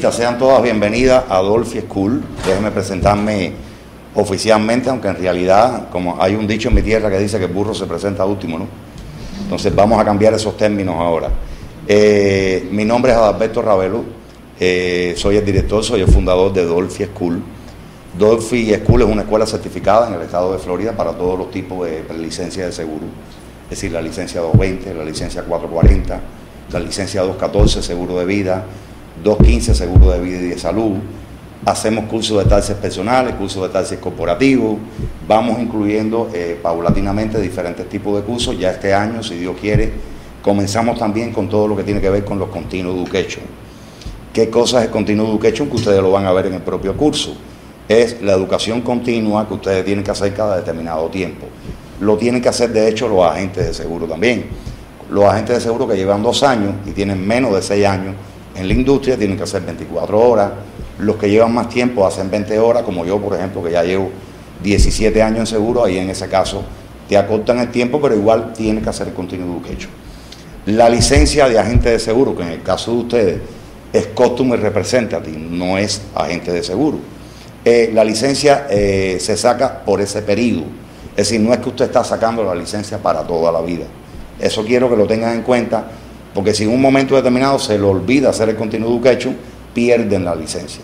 Sean todas bienvenidas a Dolphy School. Déjenme presentarme oficialmente, aunque en realidad, como hay un dicho en mi tierra que dice que el burro se presenta último, ¿no? Entonces vamos a cambiar esos términos ahora. Eh, mi nombre es Adalberto Ravelo, eh, soy el director, soy el fundador de Dolphy School. Dolphy School es una escuela certificada en el estado de Florida para todos los tipos de licencias de seguro, es decir, la licencia 220, la licencia 440, la licencia 214, seguro de vida, 215 seguro de vida y de salud. Hacemos cursos de taxis personales, cursos de taxis corporativos. Vamos incluyendo eh, paulatinamente diferentes tipos de cursos. Ya este año, si Dios quiere, comenzamos también con todo lo que tiene que ver con los Continuous Education. ¿Qué cosa es Continuous Education? Que ustedes lo van a ver en el propio curso. Es la educación continua que ustedes tienen que hacer cada determinado tiempo. Lo tienen que hacer, de hecho, los agentes de seguro también. Los agentes de seguro que llevan dos años y tienen menos de seis años en la industria tienen que hacer 24 horas, los que llevan más tiempo hacen 20 horas, como yo, por ejemplo, que ya llevo 17 años en seguro, ahí en ese caso te acortan el tiempo, pero igual tienes que hacer el continuo education. La licencia de agente de seguro, que en el caso de ustedes es Customer Representative, no es agente de seguro. Eh, la licencia eh, se saca por ese periodo, es decir, no es que usted está sacando la licencia para toda la vida. Eso quiero que lo tengan en cuenta porque si en un momento determinado se le olvida hacer el continuo education, pierden la licencia.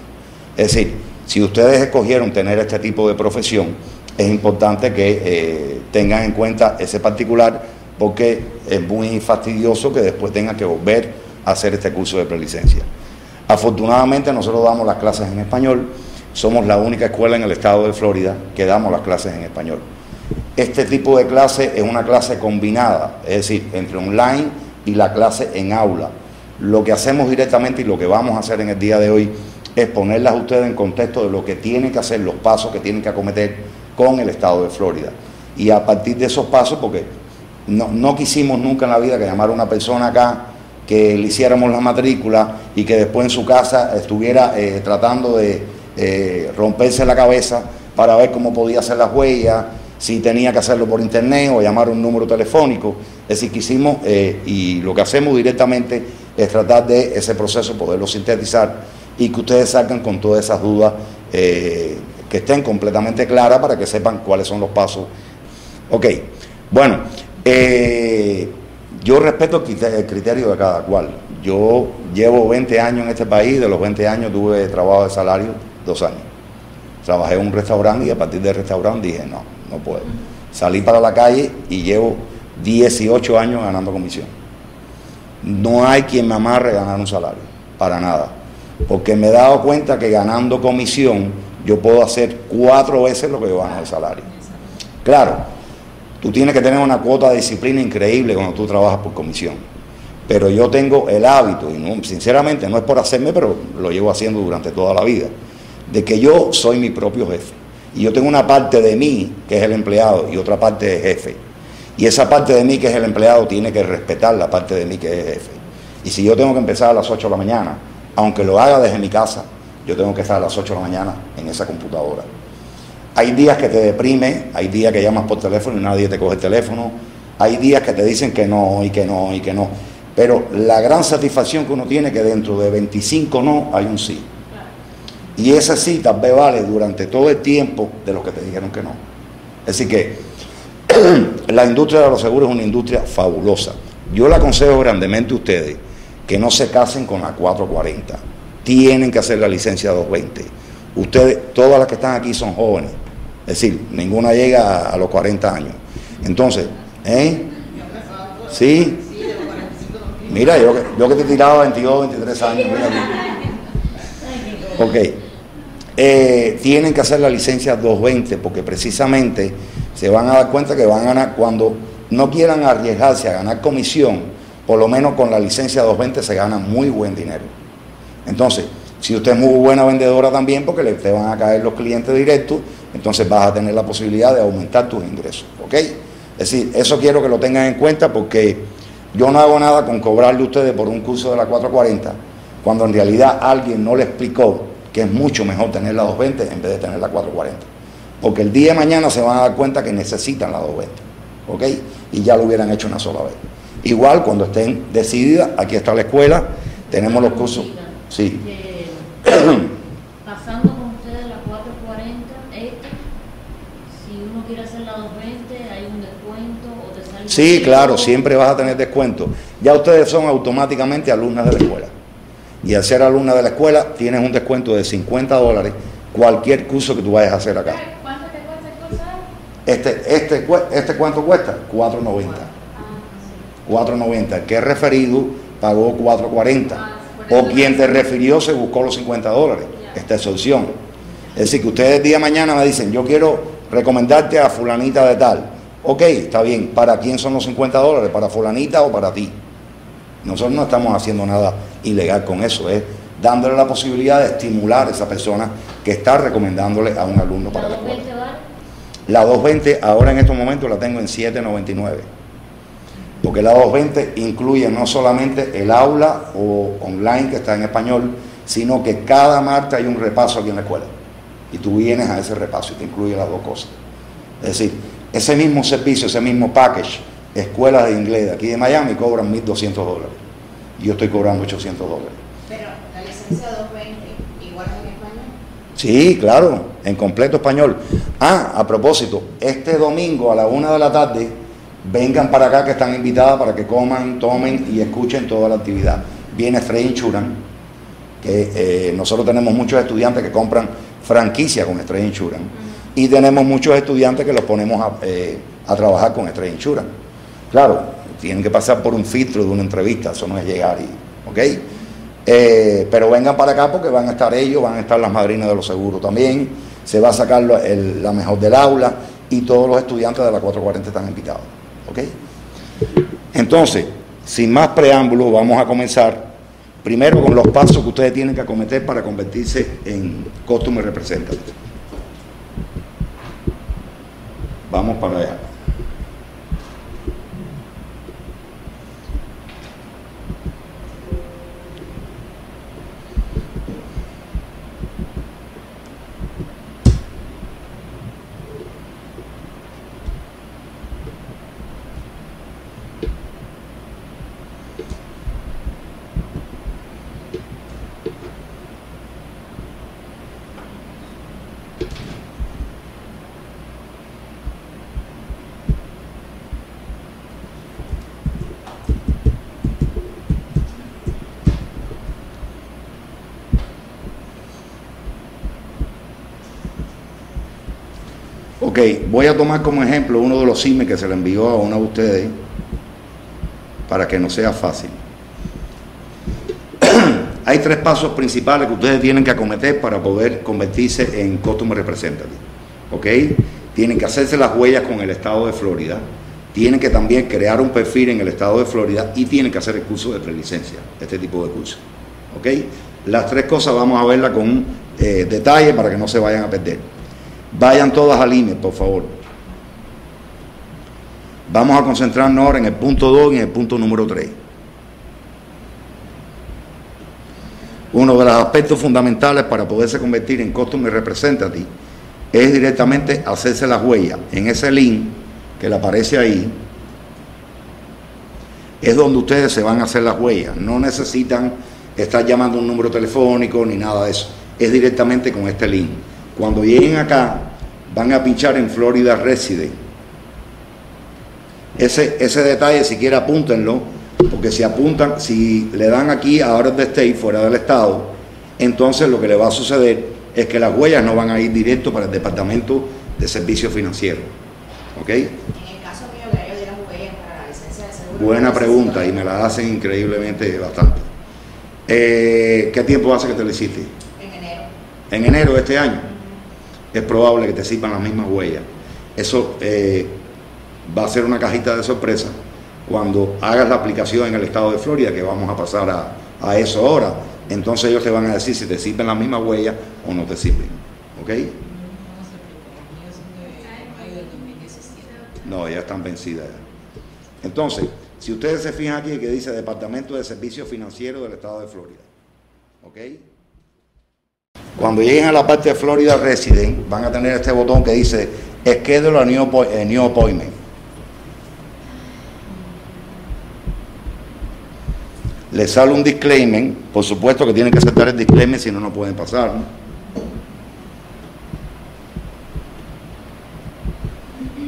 Es decir, si ustedes escogieron tener este tipo de profesión, es importante que eh, tengan en cuenta ese particular porque es muy fastidioso que después tengan que volver a hacer este curso de prelicencia. Afortunadamente nosotros damos las clases en español, somos la única escuela en el estado de Florida que damos las clases en español. Este tipo de clase es una clase combinada, es decir, entre online y la clase en aula. Lo que hacemos directamente y lo que vamos a hacer en el día de hoy es ponerlas a ustedes en contexto de lo que tienen que hacer, los pasos que tienen que acometer con el estado de Florida. Y a partir de esos pasos, porque no, quisimos nunca en la vida que llamara una persona acá, que le hiciéramos la matrícula y que después en su casa estuviera eh, tratando de eh, romperse la cabeza para ver cómo podía hacer las huellas, si tenía que hacerlo por internet o llamar un número telefónico. Es decir, que hicimos, eh, y lo que hacemos directamente es tratar de ese proceso poderlo sintetizar y que ustedes salgan con todas esas dudas eh, que estén completamente claras para que sepan cuáles son los pasos. Ok, bueno, eh, yo respeto el criterio de cada cual. Yo llevo 20 años en este país, de los 20 años tuve trabajo de salario dos años. Trabajé en un restaurante y a partir del restaurante dije, no, no puedo. Salí para la calle y llevo 18 años ganando comisión. No hay quien me amarre ganar un salario, para nada. Porque me he dado cuenta que ganando comisión yo puedo hacer cuatro veces lo que yo gano de salario. Claro, tú tienes que tener una cuota de disciplina increíble cuando tú trabajas por comisión. Pero yo tengo el hábito, y no, sinceramente no es por hacerme, pero lo llevo haciendo durante toda la vida, de que yo soy mi propio jefe. Y yo tengo una parte de mí que es el empleado y otra parte de jefe. Y esa parte de mí que es el empleado tiene que respetar la parte de mí que es jefe. Y si yo tengo que empezar a las 8 de la mañana, aunque lo haga desde mi casa, yo tengo que estar a las 8 de la mañana en esa computadora. Hay días que te deprime, hay días que llamas por teléfono y nadie te coge el teléfono, hay días que te dicen que no y que no y que no. Pero la gran satisfacción que uno tiene es que dentro de 25 no hay un sí. Y esa sí tal vez vale durante todo el tiempo de los que te dijeron que no. Así que la industria de los seguros es una industria fabulosa. Yo le aconsejo grandemente a ustedes que no se casen con la 440. Tienen que hacer la licencia 220. Ustedes, todas las que están aquí son jóvenes. Es decir, ninguna llega a, los 40 años. Entonces, ¿eh? ¿Sí? Mira, yo, yo que te tiraba 22, 23 años. Ok. Eh, tienen que hacer la licencia 220 porque precisamente se van a dar cuenta que van a ganar cuando no quieran arriesgarse a ganar comisión, por lo menos con la licencia 220 se gana muy buen dinero. Entonces, si usted es muy buena vendedora también, porque le, van a caer los clientes directos, entonces vas a tener la posibilidad de aumentar tus ingresos. ¿Ok? Es decir, eso quiero que lo tengan en cuenta porque yo no hago nada con cobrarle a ustedes por un curso de la 440, cuando en realidad alguien no le explicó que es mucho mejor tener la 220 en vez de tener la 440. Porque el día de mañana se van a dar cuenta que necesitan la 220. ¿Ok? Y ya lo hubieran hecho una sola vez. Igual cuando estén decididas, aquí está la escuela, tenemos los cursos. Sí. pasando con ustedes la 440, este, si uno quiere hacer la 220, hay un descuento o te sale... Sí, claro, siempre vas a tener descuento. Ya ustedes son automáticamente alumnas de la escuela. Y al ser alumna de la escuela, tienes un descuento de 50 dólares cualquier curso que tú vayas a hacer acá. ¿Cuánto te cuesta el curso? Este, este, este ¿cuánto cuesta? 4.90. 4.90. El que es referido pagó 4.40. O quien te refirió se buscó los 50 dólares. Esta es su opción. Es decir, que ustedes día de mañana me dicen, yo quiero recomendarte a fulanita de tal. Ok, está bien. ¿Para quién son los 50 dólares? ¿Para fulanita o para ti? Nosotros no estamos haciendo nada ilegal con eso. Es dándole la posibilidad de estimular a esa persona que está recomendándole a un alumno para ¿La la escuela. 220 vale? La 220 ahora en estos momentos la tengo en 7.99. Porque la 220 incluye no solamente el aula o online que está en español, sino que cada martes hay un repaso aquí en la escuela. Y tú vienes a ese repaso y te incluye las dos cosas. Es decir, ese mismo servicio, ese mismo package, escuelas de inglés de aquí de Miami cobran 1.200 dólares. Y yo estoy cobrando 800 dólares. Pero la licencia 220, igual en español. Sí, claro, en completo español. Ah, a propósito, este domingo a la una de la tarde, vengan para acá que están invitadas para que coman, tomen y escuchen toda la actividad. Viene Stray Insurance, que eh, nosotros tenemos muchos estudiantes que compran franquicia con Stray Insurance y tenemos muchos estudiantes que los ponemos a, eh, a trabajar con Stray Insurance. Claro, tienen que pasar por un filtro de una entrevista, eso no es llegar y, ¿ok? Eh, pero vengan para acá porque van a estar ellos, van a estar las madrinas de los seguros también, se va a sacar la mejor del aula y todos los estudiantes de la 440 están invitados. ¿ok? Entonces, sin más preámbulos, vamos a comenzar primero con los pasos que ustedes tienen que acometer para convertirse en Customer Representative. Vamos para allá. Voy a tomar como ejemplo uno de los CIME que se le envió a uno de ustedes para que no sea fácil. Hay tres pasos principales que ustedes tienen que acometer para poder convertirse en Customer Representative. ¿Ok? Tienen que hacerse las huellas con el estado de Florida, tienen que también crear un perfil en el estado de Florida y tienen que hacer el curso de prelicencia, este tipo de curso. ¿Ok? Las tres cosas vamos a verlas con eh, detalle para que no se vayan a perder. Vayan todas al email, por favor. Vamos a concentrarnos ahora en el punto 2 y en el punto número 3. Uno de los aspectos fundamentales para poderse convertir en Customer Representative es directamente hacerse las huellas. En ese link que le aparece ahí, es donde ustedes se van a hacer las huellas. No necesitan estar llamando un número telefónico ni nada de eso. Es directamente con este link. Cuando lleguen acá, van a pinchar en Florida Resident. Ese, ese detalle, si quiere, apúntenlo, porque si apuntan, si le dan aquí a Out of the State, fuera del estado, entonces lo que le va a suceder es que las huellas no van a ir directo para el Departamento de Servicios Financieros. ¿Ok? En el caso mío, que huellas para la licencia de seguro. Buena pregunta y me la hacen increíblemente bastante. Eh, ¿Qué tiempo hace que te lo hiciste? En enero. en enero de este año, es probable que te sirvan las mismas huellas. Eso eh, va a ser una cajita de sorpresa cuando hagas la aplicación en el estado de Florida, que vamos a pasar a, a eso ahora. Entonces ellos te van a decir si te sirven las mismas huellas o no te sirven. ¿Ok? No, ya están vencidas. Entonces, si ustedes se fijan aquí que dice Departamento de Servicios Financieros del Estado de Florida. ¿Ok? Cuando lleguen a la parte de Florida Resident, van a tener este botón que dice Schedule a New, appo- new Appointment. le sale un disclaimer, por supuesto que tienen que aceptar el disclaimer, si no, no pueden pasar.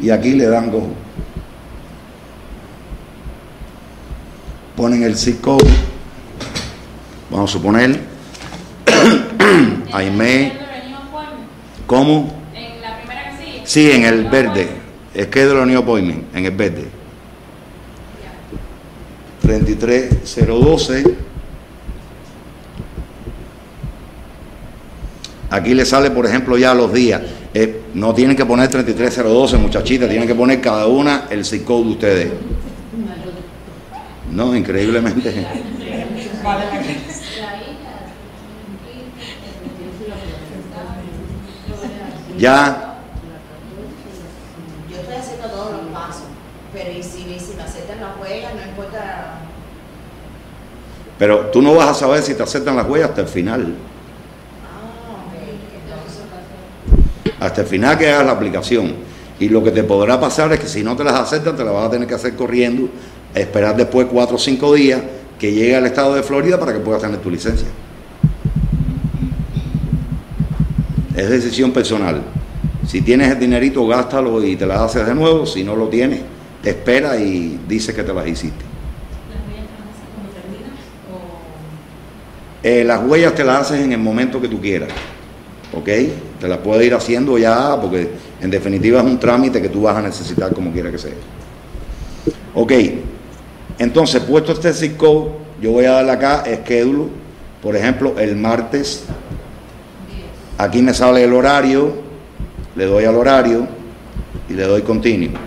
Y aquí le dan go. Ponen el zip code. Vamos a suponer. Aime. ¿Cómo? Sí, en el verde. Es que de la Appointment, en el verde. 33012. Aquí le sale, por ejemplo, ya los días. Eh, no tienen que poner 33012, muchachitas, tienen que poner cada una el zip code de ustedes. No, increíblemente. Ya, Yo estoy haciendo todos los pasos, pero y si, y si me aceptan las huellas, no importa. pero tú no vas a saber si te aceptan las huellas hasta el final. Ah, hasta el final que hagas la aplicación. Y lo que te podrá pasar es que si no te las aceptan, te las vas a tener que hacer corriendo, esperar después cuatro o cinco días que llegue al estado de Florida para que puedas tener tu licencia. Es decisión personal. Si tienes el dinerito, gástalo y te las haces de nuevo. Si no lo tienes, espera y dice que te las hiciste. Eh, las huellas te las haces en el momento que tú quieras. ¿Ok? Te las puedes ir haciendo ya porque en definitiva es un trámite que tú vas a necesitar como quiera que sea. Ok. Entonces, puesto este zip code, yo voy a darle acá schedule. Por ejemplo, el martes. Aquí me sale el horario. Le doy al horario y le doy continuo.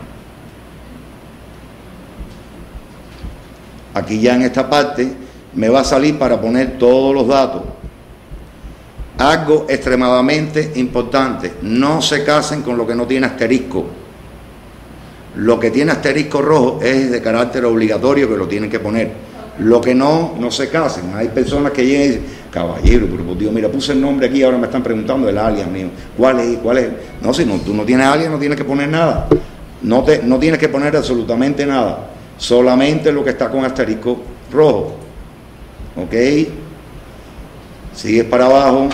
Aquí ya en esta parte me va a salir para poner todos los datos. Algo extremadamente importante, no se casen con lo que no tiene asterisco. Lo que tiene asterisco rojo es de carácter obligatorio que lo tienen que poner. Lo que no, no se casen. Hay personas que llegan y dicen, caballero, pero por Dios, mira, puse el nombre aquí ahora me están preguntando el alias mío. ¿Cuál es? ¿Cuál es? No, si no, tú no tienes alias, no tienes que poner nada. No, te, no tienes que poner absolutamente nada. Solamente lo que está con asterisco rojo. ¿Ok? Sigues para abajo.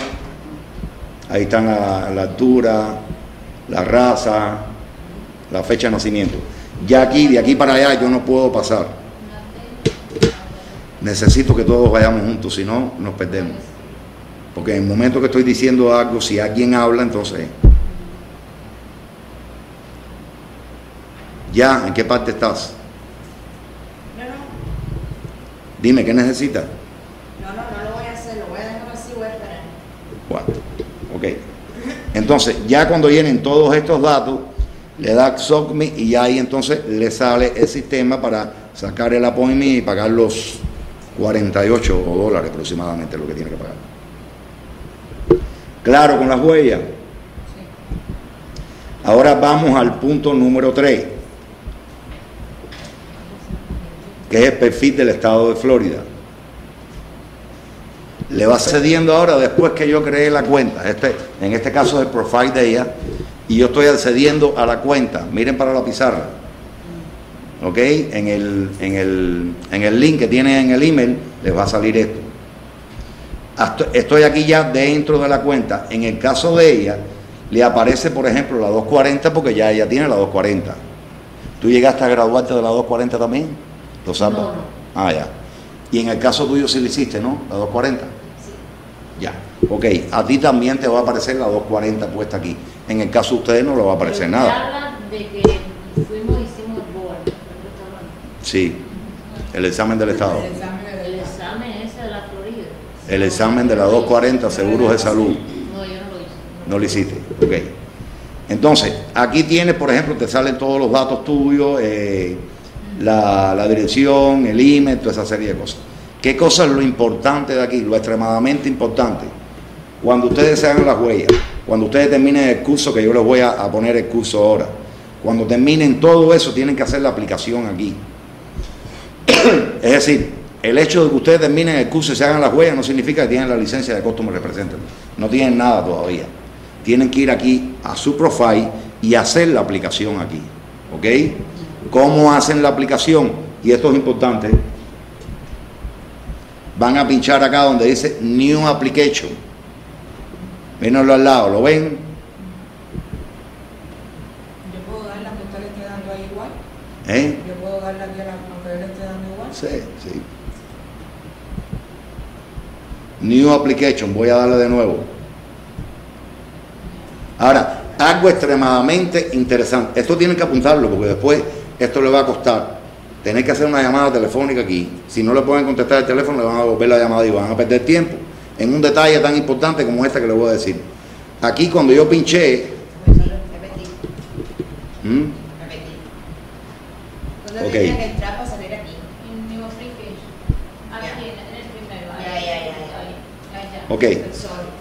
Ahí están la altura, la raza, la fecha de nacimiento. Ya aquí, de aquí para allá, yo no puedo pasar. Necesito que todos vayamos juntos, si no, nos perdemos. Porque en el momento que estoy diciendo algo, si alguien habla, entonces... Ya, ¿en qué parte estás? no, no, Dime, ¿qué necesitas? no, no, no lo voy a hacer, lo voy a dejar así, voy a esperar. Cuatro. Ok. Entonces, ya cuando vienen todos estos datos, le da SOCMI y ya ahí entonces le sale el sistema para sacar el appointment y pagar los 48 dólares aproximadamente lo que tiene que pagar. Claro con las huellas. Ahora vamos al punto número 3, que es el perfil del estado de Florida. Le va cediendo ahora después que yo creé la cuenta. Este, en este caso es el profile de ella. Y yo estoy accediendo a la cuenta. Miren para la pizarra. ¿Ok? En el, en el, en el link que tienen en el email les va a salir esto. Estoy aquí ya dentro de la cuenta. En el caso de ella, le aparece, por ejemplo, la 240 porque ya ella tiene la 240. ¿Tú llegaste a graduarte de la 240 también? ¿Lo sabes? No, no. Ah, ya. Y en el caso tuyo sí lo hiciste, ¿no? La 240. Ya. Ok, a ti también te va a aparecer la 240 puesta aquí. En el caso de ustedes no le va a aparecer Pero nada. de que fuimos hicimos el board, ¿de qué está hablando? Sí, el examen del Estado. El examen ese de la Florida. El examen de la 240, seguros de salud. No, yo no lo hice. No lo hiciste. Ok. Entonces, aquí tienes, por ejemplo, te salen todos los datos tuyos, eh, la, la dirección, el email, toda esa serie de cosas. ¿Qué cosa es lo importante de aquí? Lo extremadamente importante. Cuando ustedes se hagan las huellas, cuando ustedes terminen el curso, que yo les voy a, a poner el curso ahora, cuando terminen todo eso, tienen que hacer la aplicación aquí. es decir, el hecho de que ustedes terminen el curso y se hagan las huellas no significa que tienen la licencia de Customer Representative. No tienen nada todavía. Tienen que ir aquí a su profile y hacer la aplicación aquí. ¿Ok? ¿Cómo hacen la aplicación? Y esto es importante. van a pinchar acá donde dice New Application. Mírenlo al lado, ¿lo ven? Yo puedo dar la que usted le esté dando ahí igual. ¿Eh? Yo puedo dar la que, la, lo que él le esté igual. Sí. New Application, voy a darle de nuevo. Ahora, algo extremadamente interesante. Esto tienen que apuntarlo porque después esto le va a costar. Tener que hacer una llamada telefónica aquí. Si no le pueden contestar el teléfono, le van a volver la llamada y van a perder tiempo en un detalle tan importante como este que le voy a decir. Aquí cuando yo pinché, ¿Mm? ¿Dónde Ok. tenía que entrar para salir aquí? En New Application. Aquí, en en el primero. ahí, Ya, ya, ya, ya. ahí, ahí, ya. Ok, Sorry.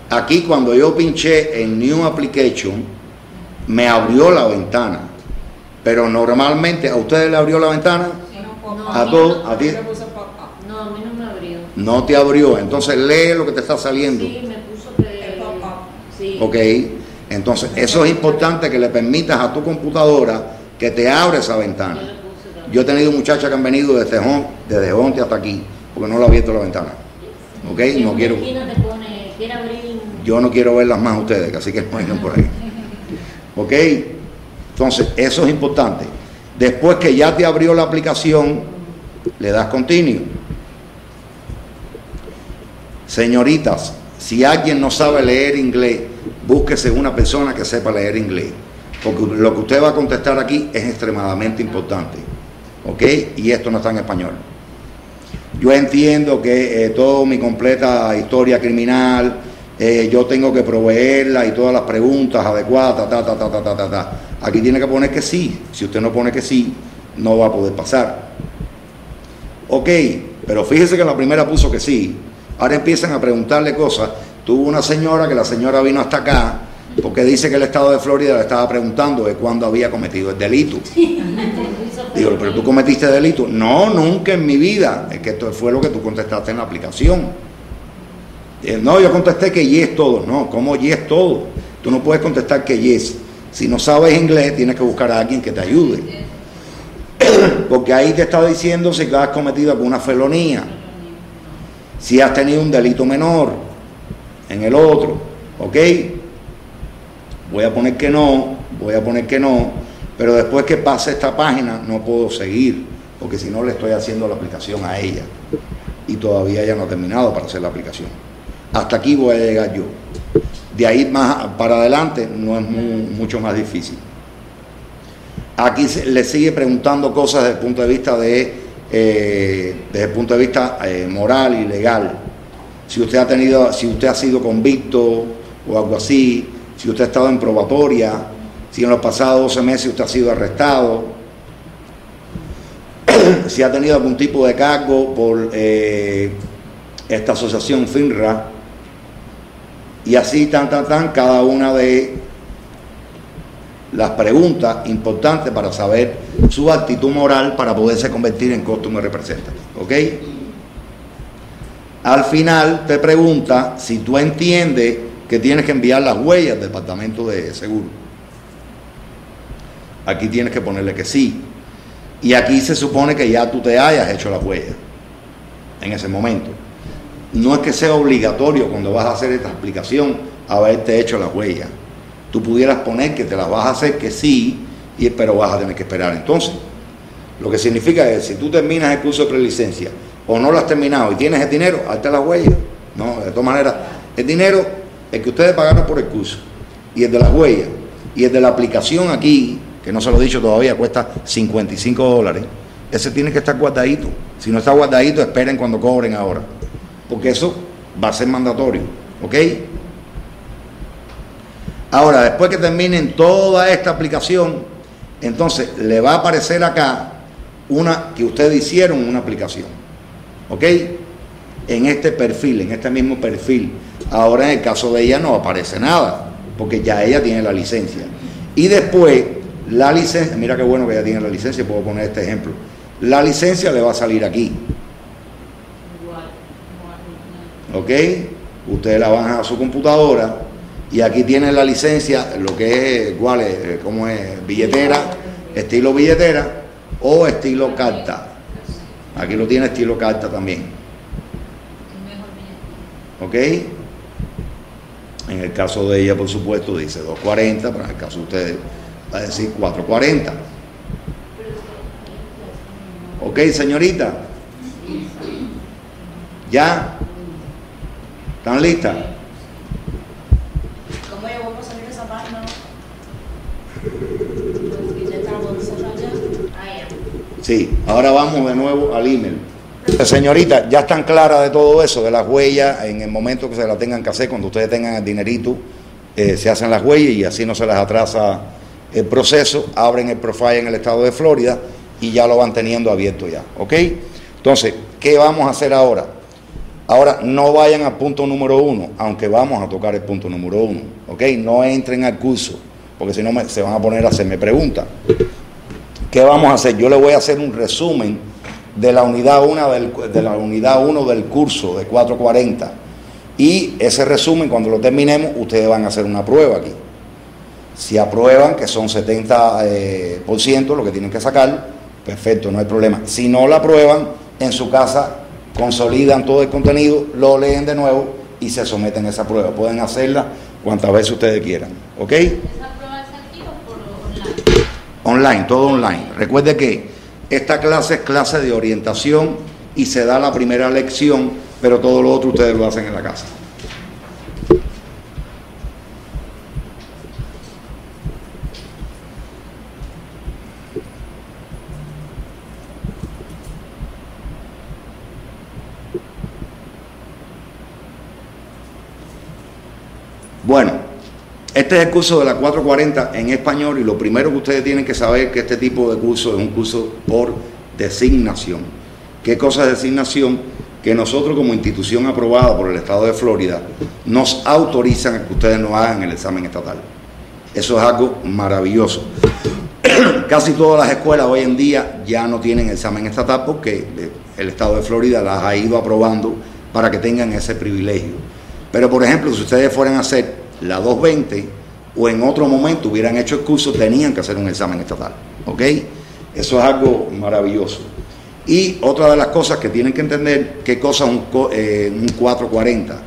aquí cuando yo pinché en New Application, me abrió la ventana. Pero normalmente, ¿a ustedes le abrió la ventana? No. A todos, ti. No, mí no me abrió. No te abrió. Entonces lee lo que te está saliendo. Sí, me puso que. Sí. Ok, entonces eso es importante que le permitas a tu computadora que te abra esa ventana. Yo he tenido muchachas que han venido desde Tejón, desde hasta aquí, porque no le he abierto la ventana. Ok, no quiero, quiere abrir. yo no quiero verlas más a ustedes, así que no vengan por ahí. Ok, entonces eso es importante. Después que ya te abrió la aplicación, le das continue. Señoritas, si alguien no sabe leer inglés, búsquese una persona que sepa leer inglés. Porque lo que usted va a contestar aquí es extremadamente importante. ¿Ok? Y esto no está en español. Yo entiendo que eh, toda mi completa historia criminal, eh, yo tengo que proveerla y todas las preguntas adecuadas, ta, ta, ta, ta, ta, ta, ta. Aquí tiene que poner que sí. Si usted no pone que sí, no va a poder pasar. Ok, pero fíjese que la primera puso que sí. Ahora empiezan a preguntarle cosas. Tuvo una señora que la señora vino hasta acá porque dice que el estado de Florida le estaba preguntando de cuándo había cometido el delito. Digo, pero tú cometiste delito. No, nunca en mi vida. Es que esto fue lo que tú contestaste en la aplicación. Eh, no, yo contesté que yes todo. No, ¿cómo yes todo? Tú no puedes contestar que yes. Si no sabes inglés, tienes que buscar a alguien que te ayude. Porque ahí te está diciendo si has cometido alguna felonía, si has tenido un delito menor en el otro. ¿Ok? Voy a poner que no, voy a poner que no, pero después que pase esta página no puedo seguir, porque si no le estoy haciendo la aplicación a ella. Y todavía ella no ha terminado para hacer la aplicación. Hasta aquí voy a llegar yo. De ahí más para adelante no es mu- mucho más difícil. Aquí se- le sigue preguntando cosas desde el punto de vista de, eh, desde el punto de vista eh, moral y legal. Si usted ha tenido, si usted ha sido convicto o algo así, si usted ha estado en probatoria, si en los pasados 12 meses usted ha sido arrestado, si ha tenido algún tipo de cargo por eh, esta asociación FINRA, y así tan, tan, tan, cada una de las preguntas importantes para saber su actitud moral para poderse convertir en costume representative. ¿Ok? Al final te pregunta si tú entiendes que tienes que enviar las huellas del departamento de seguro. Aquí tienes que ponerle que sí. Y aquí se supone que ya tú te hayas hecho las huellas en ese momento. No es que sea obligatorio cuando vas a hacer esta explicación haberte hecho las huellas. Tú pudieras poner que te las vas a hacer que sí, y, pero vas a tener que esperar entonces. Lo que significa es, si tú terminas el curso de prelicencia o no lo has terminado y tienes el dinero, hazte las huellas. No, de todas maneras, el dinero, el que ustedes pagaron por el curso, y el de las huellas, y el de la aplicación aquí, que no se lo he dicho todavía, cuesta 55 dólares, ese tiene que estar guardadito. Si no está guardadito, esperen cuando cobren ahora. Porque eso va a ser mandatorio. ¿Ok? Ahora, después que terminen toda esta aplicación, entonces le va a aparecer acá una que ustedes hicieron una aplicación. ¿Ok? En este perfil, en este mismo perfil. Ahora en el caso de ella no aparece nada, porque ya ella tiene la licencia. Y después, la licencia, mira qué bueno que ella tiene la licencia, puedo poner este ejemplo. La licencia le va a salir aquí. ¿ok? Ustedes la bajan a su computadora y aquí tienen la licencia, lo que es, ¿cuál es? Eh, ¿Cómo es? Billetera, estilo billetera o estilo carta. Aquí lo tiene estilo carta también. ¿Ok? En el caso de ella, por supuesto, dice 240, pero en el caso de ustedes a decir 440. ¿Ok, señorita? ¿Ya? ¿Están listas? ¿Cómo yo voy a salir esa página? Ah. Sí, ahora vamos de nuevo al email. Señorita, ya están claras de todo eso, de las huellas, en el momento que se la tengan que hacer, cuando ustedes tengan el dinerito, eh, se hacen las huellas y así no se les atrasa el proceso, abren el profile en el estado de Florida y ya lo van teniendo abierto ya, ¿ok? Entonces, ¿qué vamos a hacer ahora? Ahora, no vayan al punto número uno, aunque vamos a tocar el punto número uno, ¿ok? No entren al curso, porque si no se van a poner a hacerme preguntas. ¿Qué vamos a hacer? Yo le voy a hacer un resumen de la unidad 1 del, de la unidad 1 del curso de 440. Y ese resumen, cuando lo terminemos, ustedes van a hacer una prueba aquí. Si aprueban, que son 70% eh, por ciento lo que tienen que sacar, perfecto, no hay problema. Si no la aprueban, en su casa consolidan todo el contenido, lo leen de nuevo y se someten a esa prueba. Pueden hacerla cuantas veces ustedes quieran. ¿Ok? ¿Esa prueba es aquí o por online? Online, todo online. Recuerde que esta clase es clase de orientación y se da la primera lección, pero todo lo otro ustedes lo hacen en la casa. Bueno, este es el curso de la 440 en español y lo primero que ustedes tienen que saber es que este tipo de curso es un curso por designación. ¿Qué cosa es designación? Que nosotros como institución aprobada por el Estado de Florida nos autorizan a que ustedes no hagan el examen estatal. Eso es algo maravilloso. Casi todas las escuelas hoy en día ya no tienen examen estatal porque el Estado de Florida las ha ido aprobando para que tengan ese privilegio. Pero por ejemplo, si ustedes fueran a hacer la 220 o en otro momento hubieran hecho el curso, tenían que hacer un examen estatal. ¿Ok? Eso es algo maravilloso. Y otra de las cosas que tienen que entender, qué cosa es un, co- eh, un 440.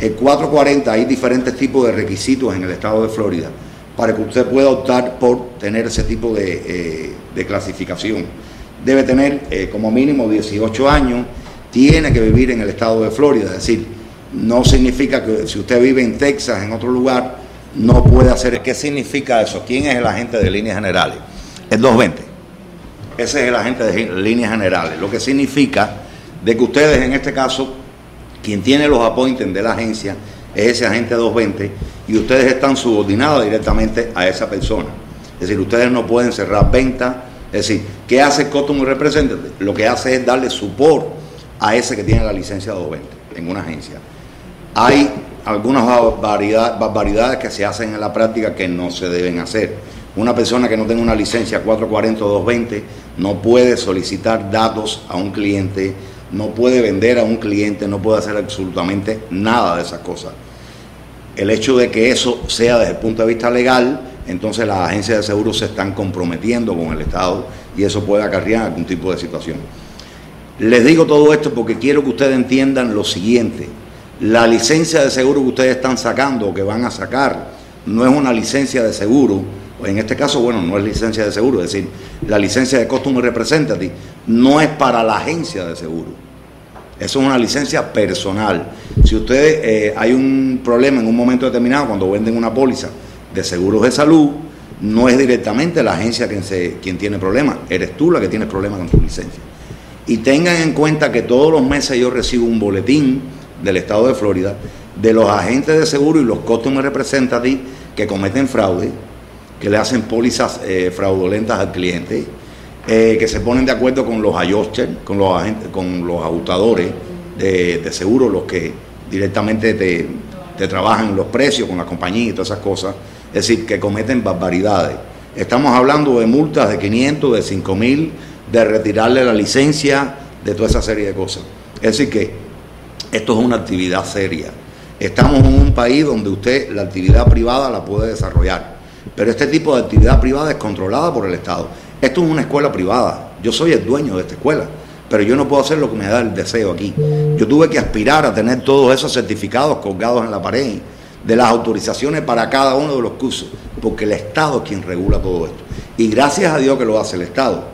El 440 hay diferentes tipos de requisitos en el estado de Florida para que usted pueda optar por tener ese tipo de, eh, de clasificación. Debe tener eh, como mínimo 18 años, tiene que vivir en el estado de Florida, es decir, no significa que si usted vive en Texas, en otro lugar, no puede hacer. ¿Qué significa eso? ¿Quién es el agente de líneas generales? El 220. Ese es el agente de líneas generales, lo que significa de que ustedes en este caso, quien tiene los appointments de la agencia es ese agente 220 y ustedes están subordinados directamente a esa persona. Es decir, ustedes no pueden cerrar ventas. Es decir, ¿qué hace Customer Representative? Lo que hace es darle support a ese que tiene la licencia 220 en una agencia. Hay algunas barbaridad- barbaridades que se hacen en la práctica que no se deben hacer. Una persona que no tenga una licencia 440 o 220 no puede solicitar datos a un cliente, no puede vender a un cliente, no puede hacer absolutamente nada de esas cosas. El hecho de que eso sea desde el punto de vista legal, entonces las agencias de seguros se están comprometiendo con el Estado y eso puede acarrear algún tipo de situación. Les digo todo esto porque quiero que ustedes entiendan lo siguiente. La licencia de seguro que ustedes están sacando o que van a sacar no es una licencia de seguro, o en este caso, bueno, no es licencia de seguro, es decir, la licencia de Customer Representative no es para la agencia de seguro. Eso es una licencia personal. Si ustedes eh, hay un problema en un momento determinado cuando venden una póliza de seguros de salud, no es directamente la agencia quien, se, quien tiene problemas, eres tú la que tienes problemas con tu licencia. Y tengan en cuenta que todos los meses yo recibo un boletín del estado de Florida de los agentes de seguro y los customer representatives que cometen fraude, que le hacen pólizas eh, fraudulentas al cliente, eh, que se ponen de acuerdo con los adjusters, con los agentes, con los ajustadores de, de seguro, los que directamente te, te trabajan los precios con la compañía y todas esas cosas, es decir, que cometen barbaridades. Estamos hablando de multas de 500, de 5 mil, de retirarle la licencia, de toda esa serie de cosas. Es decir, que esto es una actividad seria. Estamos en un país donde usted la actividad privada la puede desarrollar, pero este tipo de actividad privada es controlada por el Estado. Esto es una escuela privada. Yo soy el dueño de esta escuela. pero yo no puedo hacer lo que me da el deseo aquí. Yo tuve que aspirar a tener todos esos certificados colgados en la pared de las autorizaciones para cada uno de los cursos, porque el Estado es quien regula todo esto. Y gracias a Dios que lo hace el Estado,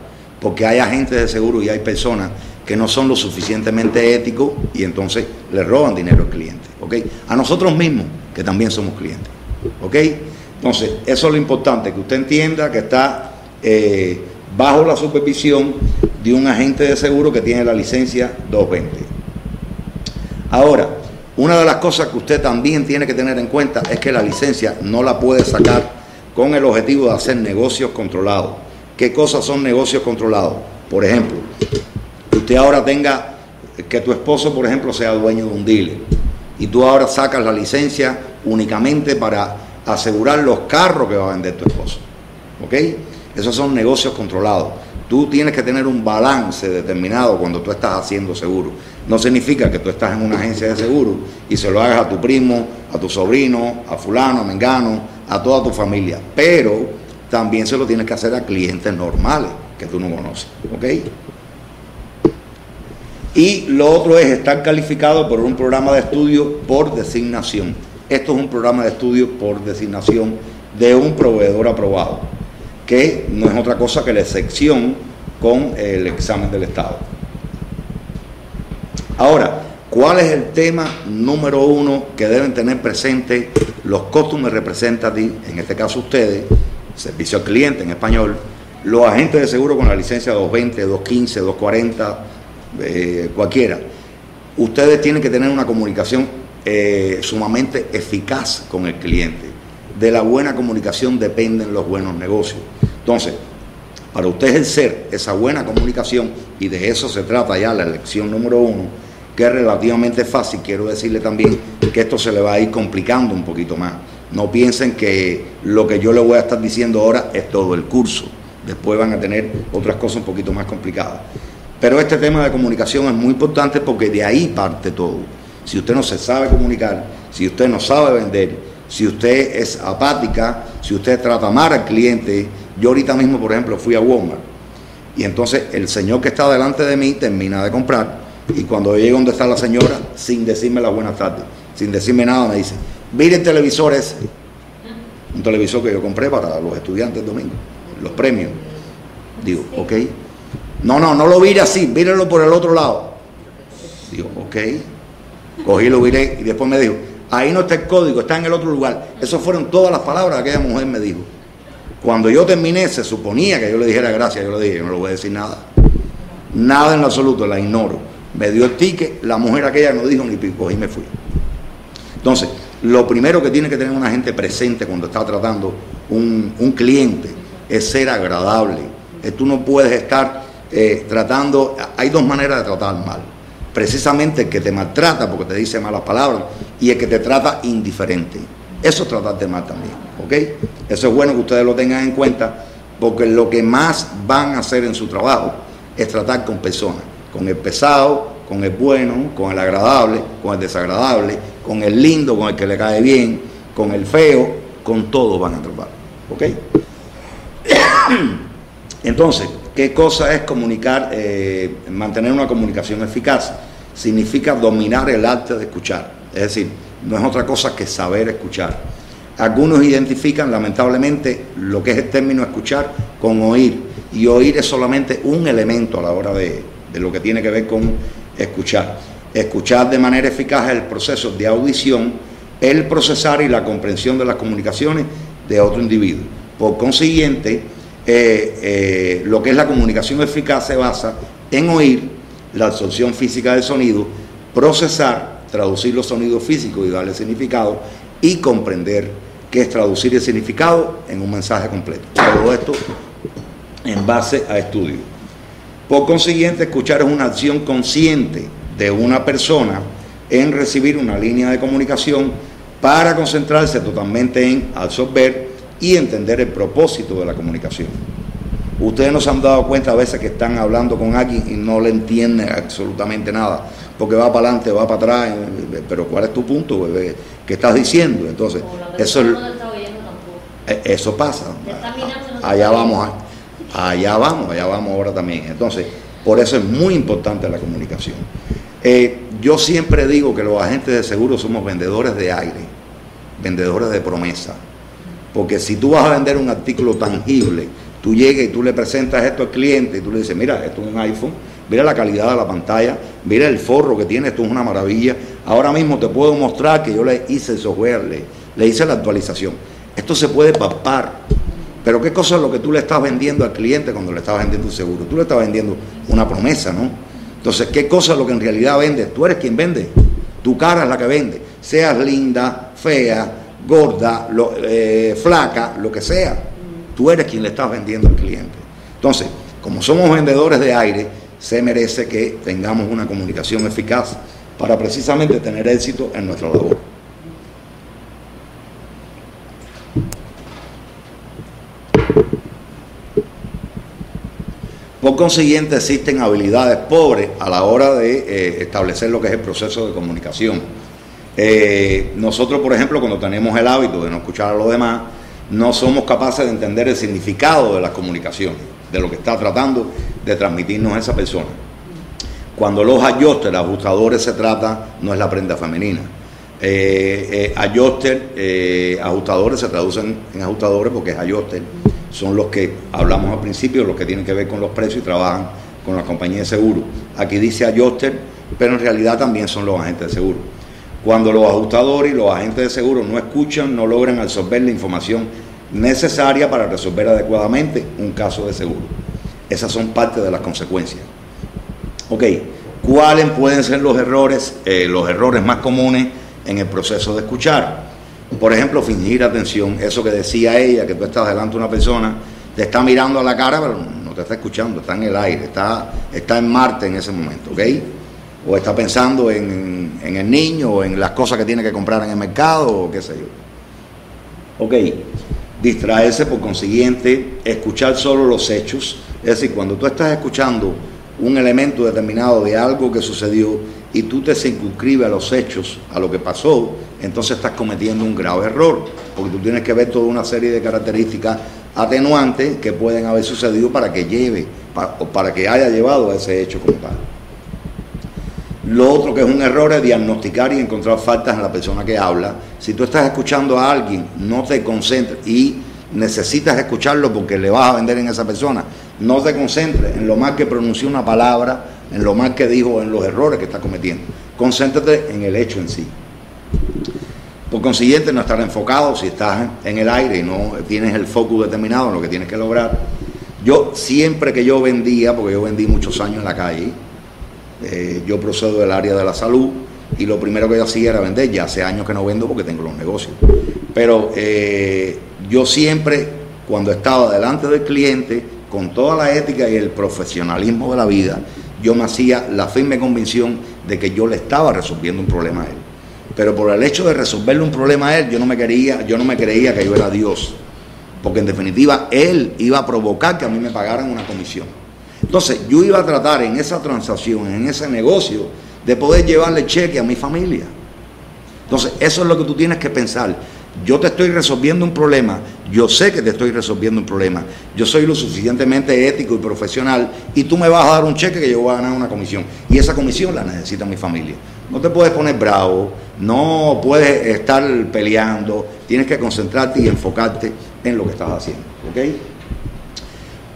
porque hay agentes de seguro y hay personas que no son lo suficientemente éticos y entonces le roban dinero al cliente. ¿ok? A nosotros mismos, que también somos clientes. ¿ok? Entonces, eso es lo importante, que usted entienda que está eh, bajo la supervisión de un agente de seguro que tiene la licencia 220. Ahora, una de las cosas que usted también tiene que tener en cuenta es que la licencia no la puede sacar con el objetivo de hacer negocios controlados. ¿Qué cosas son negocios controlados? Por ejemplo, usted ahora tenga, que tu esposo, por ejemplo, sea dueño de un dealer y tú ahora sacas la licencia únicamente para asegurar los carros que va a vender tu esposo. ¿Ok? Esos son negocios controlados. Tú tienes que tener un balance determinado cuando tú estás haciendo seguro. No significa que tú estás en una agencia de seguro y se lo hagas a tu primo, a tu sobrino, a fulano, a mengano, a toda tu familia. Pero también se lo tienes que hacer a clientes normales que tú no conoces. ¿Ok? Y lo otro es estar calificado por un programa de estudio por designación. Esto es un programa de estudio por designación de un proveedor aprobado, que no es otra cosa que la excepción con el examen del Estado. Ahora, ¿cuál es el tema número uno que deben tener presente los customer representatives, en este caso ustedes, servicio al cliente en español, los agentes de seguro con la licencia 220, 215, 240, eh, cualquiera? Ustedes tienen que tener una comunicación eh, sumamente eficaz con el cliente. De la buena comunicación dependen los buenos negocios. Entonces, para usted ejercer esa buena comunicación, y de eso se trata ya la lección número uno, que es relativamente fácil, quiero decirle también que esto se le va a ir complicando un poquito más. No piensen que lo que yo le voy a estar diciendo ahora es todo el curso. Después van a tener otras cosas un poquito más complicadas. Pero este tema de comunicación es muy importante porque de ahí parte todo. Si usted no se sabe comunicar, si usted no sabe vender, si usted es apática, si usted trata mal al cliente. Yo ahorita mismo, por ejemplo, fui a Walmart y entonces el señor que está delante de mí termina de comprar y cuando yo llego donde está la señora, sin decirme las buenas tardes, sin decirme nada, me dice, mire el televisor ese. Un televisor que yo compré para los estudiantes el domingo, los premios. Digo, ok. No, no, no lo mire así, mírelo por el otro lado. Digo, ok. Cogí, lo viré y después me dijo, ahí no está el código, está en el otro lugar. Esas fueron todas las palabras que aquella mujer me dijo. Cuando yo terminé, se suponía que yo le dijera gracias, yo le dije, no le voy a decir nada. Nada en absoluto, la ignoro. Me dio el ticket, la mujer aquella no dijo ni pico y me fui. Entonces, lo primero que tiene que tener una gente presente cuando está tratando un, un cliente es ser agradable. Tú no puedes estar eh, tratando, hay dos maneras de tratar mal precisamente el que te maltrata porque te dice malas palabras y el que te trata indiferente. Eso es tratarte mal también, ¿ok? Eso es bueno que ustedes lo tengan en cuenta porque lo que más van a hacer en su trabajo es tratar con personas, con el pesado, con el bueno, con el agradable, con el desagradable, con el lindo, con el que le cae bien, con el feo, con todos van a tratar, ¿ok? Entonces, ¿Qué cosa es comunicar, eh, mantener una comunicación eficaz? Significa dominar el arte de escuchar. Es decir, no es otra cosa que saber escuchar. Algunos identifican lamentablemente lo que es el término escuchar con oír. Y oír es solamente un elemento a la hora de, de lo que tiene que ver con escuchar. Escuchar de manera eficaz el proceso de audición, el procesar y la comprensión de las comunicaciones de otro individuo. Por consiguiente, eh, eh, lo que es la comunicación eficaz se basa en oír la absorción física del sonido, procesar, traducir los sonidos físicos y darle significado y comprender qué es traducir el significado en un mensaje completo. Todo esto en base a estudios. Por consiguiente, escuchar es una acción consciente de una persona en recibir una línea de comunicación para concentrarse totalmente en absorber y entender el propósito de la comunicación. Ustedes no se han dado cuenta a veces que están hablando con alguien y no le entienden absolutamente nada, porque va para adelante, va para atrás, eh, pero ¿cuál es tu punto? bebé? ¿Qué estás diciendo? Entonces, eso, eh, eso pasa. Allá vamos, allá vamos, allá vamos ahora también. Entonces, Por eso es muy importante la comunicación. Eh, yo siempre digo que los agentes de seguro somos vendedores de aire, vendedores de promesa. Porque si tú vas a vender un artículo tangible, tú llegas y tú le presentas esto al cliente y tú le dices, mira, esto es un iPhone, mira la calidad de la pantalla, mira el forro que tiene, esto es una maravilla. Ahora mismo te puedo mostrar que yo le hice el software, le, le hice la actualización. Esto se puede papar. Pero ¿qué cosa es lo que tú le estás vendiendo al cliente cuando le estás vendiendo un seguro? Tú le estás vendiendo una promesa, ¿no? Entonces, ¿qué cosa es lo que en realidad vende? Tú eres quien vende. Tu cara es la que vende. Seas linda, fea, gorda, lo- eh, flaca, lo que sea. Tú eres quien le estás vendiendo al cliente. Entonces, como somos vendedores de aire, se merece que tengamos una comunicación eficaz para precisamente tener éxito en nuestra labor. Por consiguiente, existen habilidades pobres a la hora de eh, establecer lo que es el proceso de comunicación. Eh, nosotros, por ejemplo, cuando tenemos el hábito de no escuchar a los demás, no somos capaces de entender el significado de las comunicaciones, de lo que está tratando de transmitirnos esa persona. Cuando los adjusters, ajustadores se trata, no es la prenda femenina. Eh, eh, eh, ajustadores se traducen en ajustadores porque es adjuster. Son los que hablamos al principio, los que tienen que ver con los precios y trabajan con la compañía de seguro. Aquí dice adjuster, pero en realidad también son los agentes de seguro. Cuando los ajustadores y los agentes de seguro no escuchan, no logran absorber la información necesaria para resolver adecuadamente un caso de seguro. Esas son parte de las consecuencias. Ok, ¿cuáles pueden ser los errores, eh, los errores más comunes en el proceso de escuchar? Por ejemplo, fingir atención, eso que decía ella, que tú estás delante de una persona, te está mirando a la cara, pero no te está escuchando, está en el aire, está, está en Marte en ese momento, ¿ok? O está pensando en, el niño o en las cosas que tiene que comprar en el mercado o qué sé yo. Ok, distraerse por consiguiente, escuchar solo los hechos, es decir, cuando tú estás escuchando un elemento determinado de algo que sucedió y tú te circunscribes a los hechos, a lo que pasó, entonces estás cometiendo un grave error, porque tú tienes que ver toda una serie de características atenuantes que pueden haber sucedido para que lleve, para, o para que haya llevado a ese hecho como tal. Lo otro que es un error es diagnosticar y encontrar faltas en la persona que habla. Si tú estás escuchando a alguien, no te concentres y necesitas escucharlo porque le vas a vender en esa persona. No te concentres en lo mal que pronunció una palabra, en lo mal que dijo, en los errores que está cometiendo. Concéntrate en el hecho en sí. Por consiguiente, no estar enfocado si estás en el aire y no tienes el foco determinado en lo que tienes que lograr. Yo siempre que yo vendía, porque yo vendí muchos años en la calle, eh, yo procedo del área de la salud y lo primero que yo hacía era vender. Ya hace años que no vendo porque tengo los negocios. Pero eh, yo siempre, cuando estaba delante del cliente, con toda la ética y el profesionalismo de la vida, yo me hacía la firme convicción de que yo le estaba resolviendo un problema a él. Pero por el hecho de resolverle un problema a él, yo no me quería, yo no me creía que yo era Dios. Porque en definitiva, él iba a provocar que a mí me pagaran una comisión. Entonces, yo iba a tratar en esa transacción, en ese negocio, de poder llevarle cheque a mi familia. Entonces, eso es lo que tú tienes que pensar. Yo te estoy resolviendo un problema, yo sé que te estoy resolviendo un problema, yo soy lo suficientemente ético y profesional y tú me vas a dar un cheque que yo voy a ganar una comisión. Y esa comisión la necesita mi familia. No te puedes poner bravo, no puedes estar peleando, tienes que concentrarte y enfocarte en lo que estás haciendo. ¿Ok?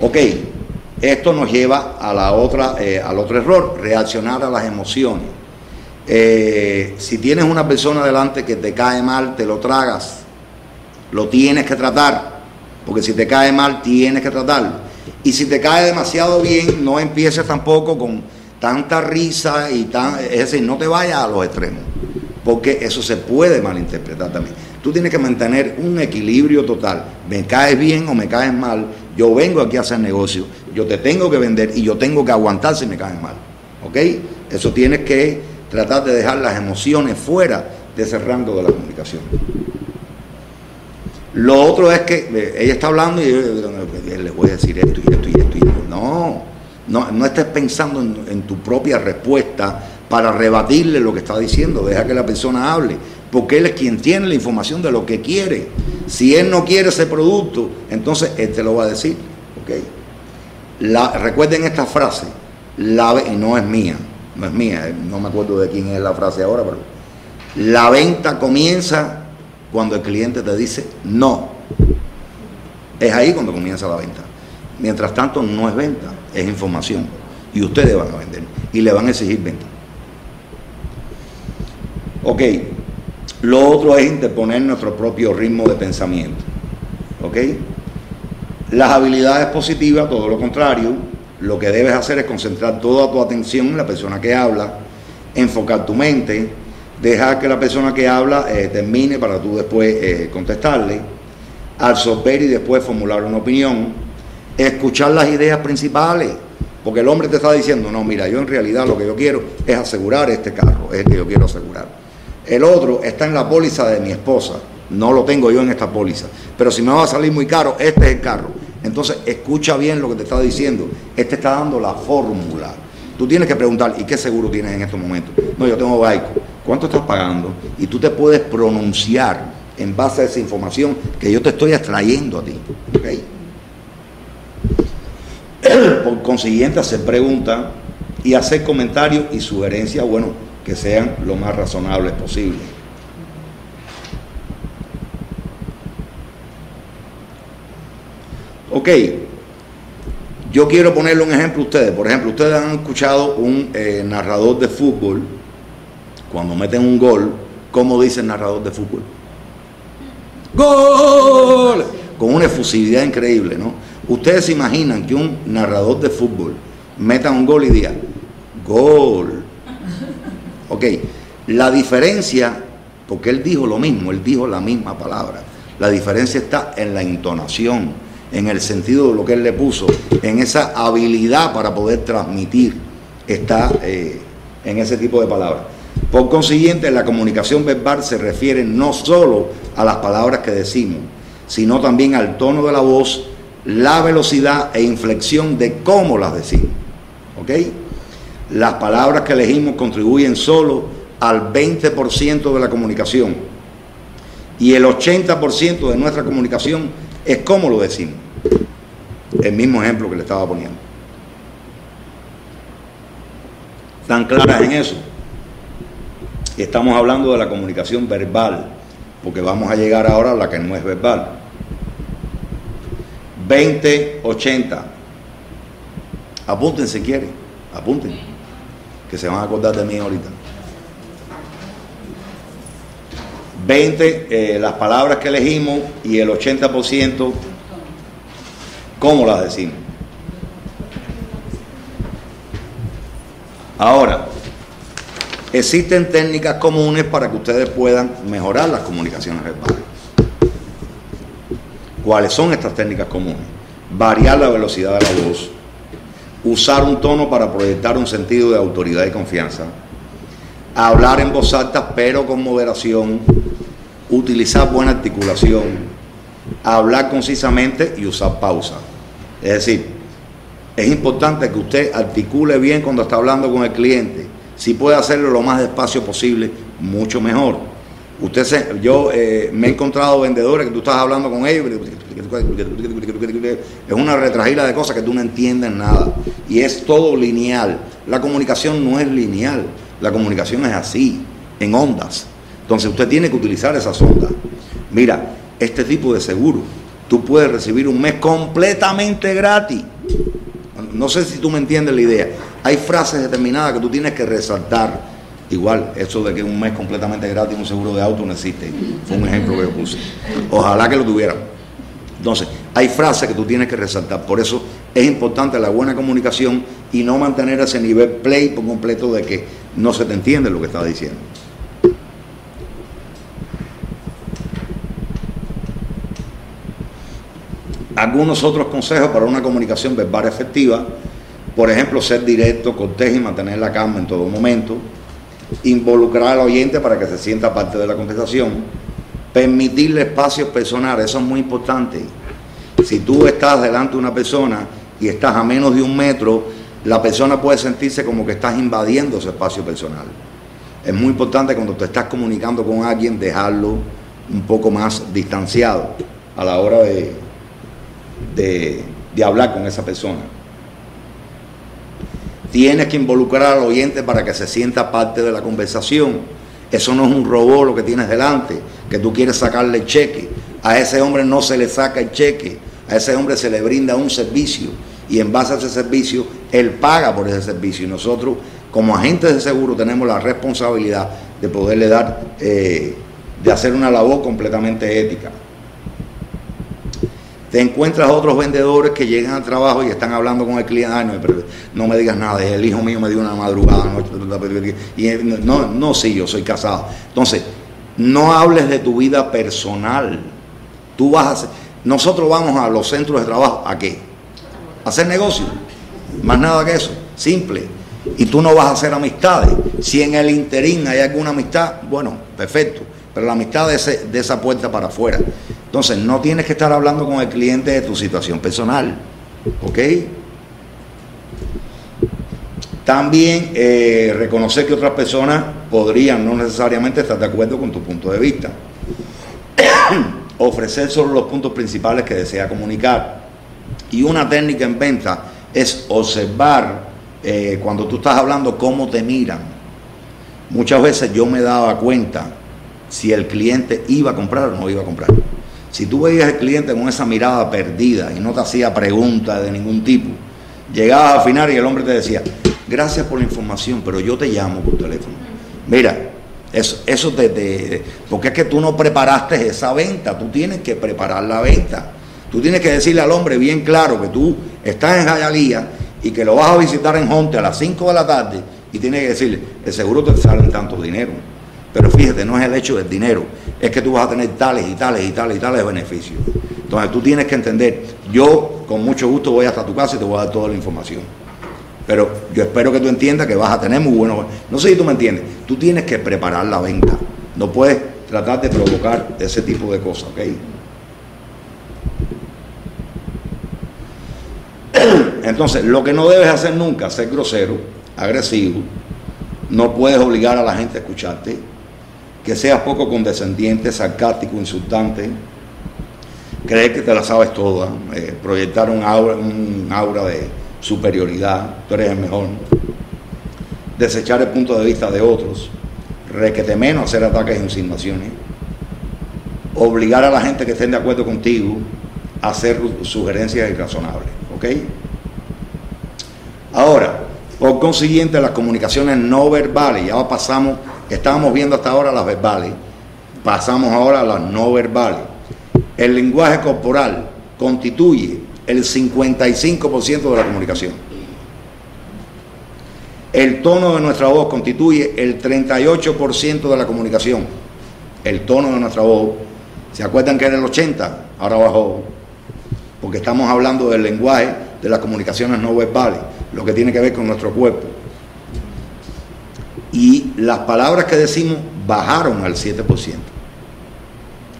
Ok, esto nos lleva a la otra, eh, al otro error, reaccionar a las emociones. Eh, si tienes una persona delante que te cae mal, te lo tragas. Lo tienes que tratar. Porque si te cae mal, tienes que tratarlo. Y si te cae demasiado bien, no empieces tampoco con tanta risa y tan. Es decir, no te vayas a los extremos. Porque eso se puede malinterpretar también. Tú tienes que mantener un equilibrio total. Me caes bien o me caes mal. Yo vengo aquí a hacer negocio. Yo te tengo que vender y yo tengo que aguantar si me caes mal. ¿Ok? Eso tienes que tratar de dejar las emociones fuera de ese rango de la comunicación. Lo otro es que eh, ella está hablando y le voy a decir esto y esto y esto y esto. No, no, no estés pensando en, en tu propia respuesta para rebatirle lo que está diciendo. Deja que la persona hable, porque él es quien tiene la información de lo que quiere. Si él no quiere ese producto, entonces él te lo va a decir. La, recuerden esta frase, no es mía, no es mía, no me acuerdo de quién es la frase ahora, pero la venta comienza cuando el cliente te dice no. Es ahí cuando comienza la venta. Mientras tanto, no es venta, es información. Y ustedes van a vender y le van a exigir venta. Ok, lo otro es interponer nuestro propio ritmo de pensamiento. ¿Ok? Las habilidades positivas, todo lo contrario, lo que debes hacer es concentrar toda tu atención en la persona que habla, enfocar tu mente, dejar que la persona que habla eh, termine para tú después eh, contestarle, absorber y después formular una opinión, escuchar las ideas principales, porque el hombre te está diciendo, no, mira, yo en realidad lo que yo quiero es asegurar este carro, es el que yo quiero asegurar. El otro está en la póliza de mi esposa, no lo tengo yo en esta póliza, pero si me va a salir muy caro, este es el carro. Entonces, escucha bien lo que te está diciendo, este está dando la fórmula. Tú tienes que preguntar, ¿y qué seguro tienes en estos momentos? No, yo tengo Gaico. ¿Cuánto estás pagando? Y tú te puedes pronunciar en base a esa información que yo te estoy extrayendo a ti. ¿ok? Por consiguiente, hacer preguntas y hacer comentarios y sugerencias, bueno, que sean lo más razonables posible. Ok, yo quiero ponerle un ejemplo a ustedes. Por ejemplo, ustedes han escuchado un eh, narrador de fútbol, cuando meten un gol, ¿cómo dice el narrador de fútbol? ¡Gol! Con una efusividad increíble, ¿no? Ustedes se imaginan que un narrador de fútbol meta un gol y diga, gol. Ok, la diferencia, porque él dijo lo mismo, él dijo la misma palabra, la diferencia está en la entonación, en el sentido de lo que él le puso, en esa habilidad para poder transmitir, está eh, en ese tipo de palabras. Por consiguiente, la comunicación verbal se refiere no solo a las palabras que decimos, sino también al tono de la voz, la velocidad e inflexión de cómo las decimos. ¿Ok? Las palabras que elegimos contribuyen solo al 20% de la comunicación y el 80% de nuestra comunicación es cómo lo decimos. El mismo ejemplo que le estaba poniendo. ¿Están claras en eso? Estamos hablando de la comunicación verbal, porque vamos a llegar ahora a la que no es verbal. 20-80. Apunten si quieren, apunten, que se van a acordar de mí ahorita. 20, eh, las palabras que elegimos y el 80%, ¿cómo las decimos? Ahora, existen técnicas comunes para que ustedes puedan mejorar las comunicaciones verbales. ¿Cuáles son estas técnicas comunes? Variar la velocidad de la voz, usar un tono para proyectar un sentido de autoridad y confianza, hablar en voz alta pero con moderación, utilizar buena articulación, hablar concisamente y usar pausa. Es decir, es importante que usted articule bien cuando está hablando con el cliente. Si puede hacerlo lo más despacio posible, mucho mejor. Usted se, yo eh, me he encontrado vendedores que tú estás hablando con ellos, es una retragila de cosas que tú no entiendes nada. Y es todo lineal. La comunicación no es lineal, la comunicación es así, en ondas. Entonces usted tiene que utilizar esas ondas. Mira, este tipo de seguro, tú puedes recibir un mes completamente gratis. No sé si tú me entiendes la idea. Hay frases determinadas que tú tienes que resaltar. Igual, eso de que un mes completamente gratis un seguro de auto no existe. Fue un ejemplo que yo puse. Ojalá que lo tuvieran. Entonces, hay frases que tú tienes que resaltar. Por eso es importante la buena comunicación y no mantener ese nivel play por completo de que no se te entiende lo que estás diciendo. Algunos otros consejos para una comunicación verbal efectiva, por ejemplo, ser directo, cortés y mantener la calma en todo momento, involucrar al oyente para que se sienta parte de la conversación, permitirle espacios personales, eso es muy importante. Si tú estás delante de una persona y estás a menos de un metro, la persona puede sentirse como que estás invadiendo ese espacio personal. Es muy importante cuando te estás comunicando con alguien dejarlo un poco más distanciado a la hora de, de, de hablar con esa persona. Tienes que involucrar al oyente para que se sienta parte de la conversación. Eso no es un robot lo que tienes delante, que tú quieres sacarle cheque. A ese hombre no se le saca el cheque, a ese hombre se le brinda un servicio y en base a ese servicio él paga por ese servicio y nosotros como agentes de seguro tenemos la responsabilidad de poderle dar, eh, de hacer una labor completamente ética. Te encuentras otros vendedores que llegan al trabajo y están hablando con el cliente, no, no me digas nada, el hijo mío me dio una madrugada, y no, no, sí, yo soy casado. Entonces, no hables de tu vida personal. Tú vas a hacer, nosotros vamos a los centros de trabajo, ¿a qué? A hacer negocio. Más nada que eso, simple. Y tú no vas a hacer amistades. Si en el interín hay alguna amistad, bueno, perfecto. Pero la amistad de, de esa puerta para afuera. Entonces, no tienes que estar hablando con el cliente de tu situación personal. ¿Ok? También eh, reconocer que otras personas podrían no necesariamente estar de acuerdo con tu punto de vista. Ofrecer solo los puntos principales que desea comunicar. Y una técnica en venta es observar eh, cuando tú estás hablando cómo te miran. Muchas veces yo me daba cuenta si el cliente iba a comprar o no iba a comprar. Si tú veías al cliente con esa mirada perdida y no te hacía preguntas de ningún tipo, llegabas al final y el hombre te decía, gracias por la información, pero yo te llamo por teléfono. Mira, eso, eso te, porque es que tú no preparaste esa venta, tú tienes que preparar la venta. Tú tienes que decirle al hombre bien claro que tú estás en Jayalía y que lo vas a visitar en Honte a las 5 de la tarde y tienes que decirle, el seguro te sale tanto dinero. Pero fíjate, no es el hecho del dinero, es que tú vas a tener tales y tales y tales y tales beneficios. Entonces tú tienes que entender, yo con mucho gusto voy hasta tu casa y te voy a dar toda la información. Pero yo espero que tú entiendas que vas a tener muy buenos... No sé si tú me entiendes, tú tienes que preparar la venta. No puedes tratar de provocar ese tipo de cosas, ¿ok? Entonces, lo que no debes hacer nunca, ser grosero, agresivo, no puedes obligar a la gente a escucharte, que seas poco condescendiente, sarcástico, insultante, creer que te la sabes toda, eh, proyectar un aura, un aura de superioridad, tú eres el mejor, desechar el punto de vista de otros, requete menos hacer ataques e insinuaciones, obligar a la gente que estén de acuerdo contigo a hacer sugerencias irrazonables, ¿ok? Ahora, por consiguiente, las comunicaciones no verbales, ya pasamos Estábamos viendo hasta ahora las verbales, pasamos ahora a las no verbales. El lenguaje corporal constituye el 55% de la comunicación. El tono de nuestra voz constituye el 38% de la comunicación. El tono de nuestra voz. ¿Se acuerdan que era el 80? Ahora bajó. Porque estamos hablando del lenguaje de las comunicaciones no verbales, lo que tiene que ver con nuestro cuerpo y las palabras que decimos bajaron al 7%.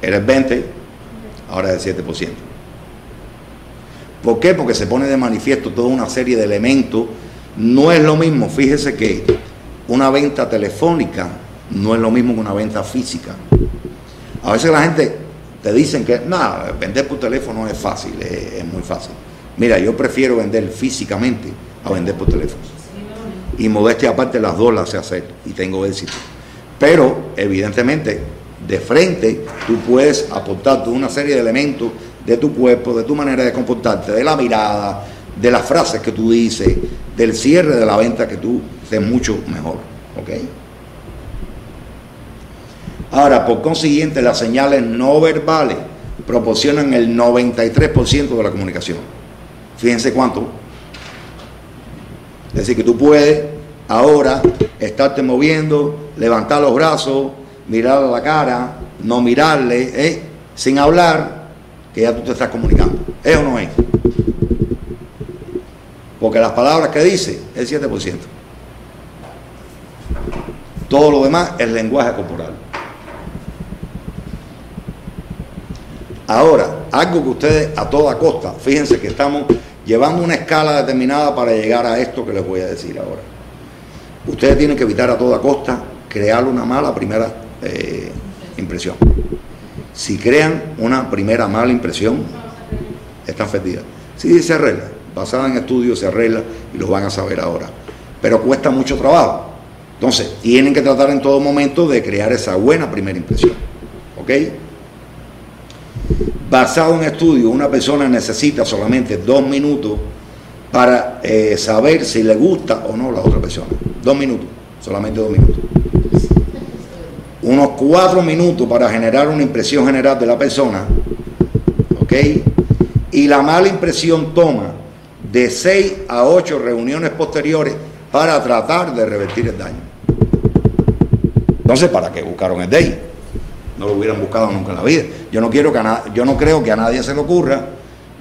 Era el 20%, ahora es el 7%. ¿Por qué? Porque se pone de manifiesto toda una serie de elementos. No es lo mismo, fíjese que una venta telefónica no es lo mismo que una venta física. A veces la gente te dicen que nada, vender por teléfono es fácil, es muy fácil. Mira, yo prefiero vender físicamente a vender por teléfono y modestia aparte las dos las sé hacer y tengo éxito. Pero evidentemente de frente tú puedes aportar toda una serie de elementos de tu cuerpo, de tu manera de comportarte, de la mirada, de las frases que tú dices, del cierre de la venta que tú estés mucho mejor. ¿Ok? Ahora, por consiguiente, las señales no verbales proporcionan el 93% de la comunicación. Fíjense cuánto. Es decir, que tú puedes ahora estarte moviendo, levantar los brazos, mirar la cara, no mirarle, ¿eh? sin hablar, que ya tú te estás comunicando. ¿Es o no es? Porque las palabras que dice es el 7%. Todo lo demás es lenguaje corporal. Ahora, algo que ustedes a toda costa, fíjense que estamos llevando una escala determinada para llegar a esto que les voy a decir ahora. Ustedes tienen que evitar a toda costa crear una mala primera eh, impresión. Si crean una primera mala impresión, están perdidas. Sí, se arregla. Basada en estudios se arregla y lo van a saber ahora. pero cuesta mucho trabajo. Entonces, tienen que tratar en todo momento de crear esa buena primera impresión. ¿Ok? Basado en estudio, una persona necesita solamente dos minutos para eh, saber si le gusta o no la otra persona. Dos minutos, solamente dos minutos. Unos cuatro minutos para generar una impresión general de la persona. ¿Ok? Y la mala impresión toma de seis a ocho reuniones posteriores para tratar de revertir el daño. Entonces, ¿para qué buscaron el DEI? No lo hubieran buscado nunca en la vida. Yo no, quiero que a yo no creo que a nadie se le ocurra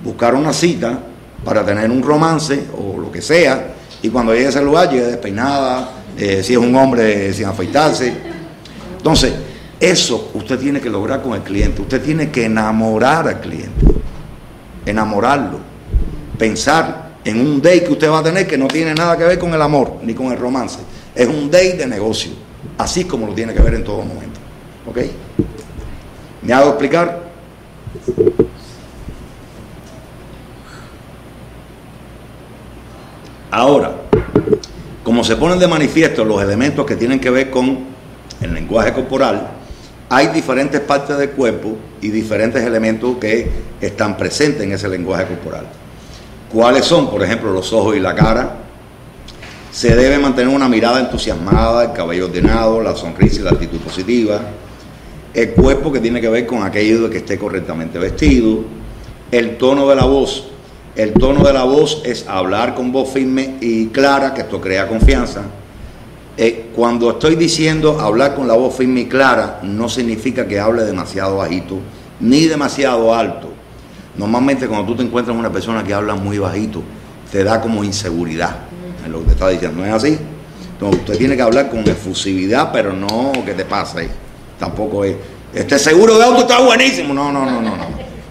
buscar una cita para tener un romance o lo que sea, y cuando llegue a ese lugar llegue despeinada, eh, si es un hombre sin afeitarse. Entonces, eso usted tiene que lograr con el cliente. Usted tiene que enamorar al cliente, enamorarlo, pensar en un date que usted va a tener que no tiene nada que ver con el amor ni con el romance. Es un date de negocio, así como lo tiene que ver en todo momento. ¿Ok? ¿Me hago explicar? Ahora, como se ponen de manifiesto los elementos que tienen que ver con el lenguaje corporal, hay diferentes partes del cuerpo y diferentes elementos que están presentes en ese lenguaje corporal. ¿Cuáles son? Por ejemplo, los ojos y la cara. Se debe mantener una mirada entusiasmada, el cabello ordenado, la sonrisa y la actitud positiva. El cuerpo que tiene que ver con aquello de que esté correctamente vestido. El tono de la voz. El tono de la voz es hablar con voz firme y clara, que esto crea confianza. Eh, cuando estoy diciendo hablar con la voz firme y clara, no significa que hable demasiado bajito ni demasiado alto. Normalmente cuando tú te encuentras una persona que habla muy bajito, te da como inseguridad en lo que te está diciendo. ¿No es así? Entonces usted tiene que hablar con efusividad, pero no que te pase. Tampoco es, este seguro de auto está buenísimo. No, no, no, no, no.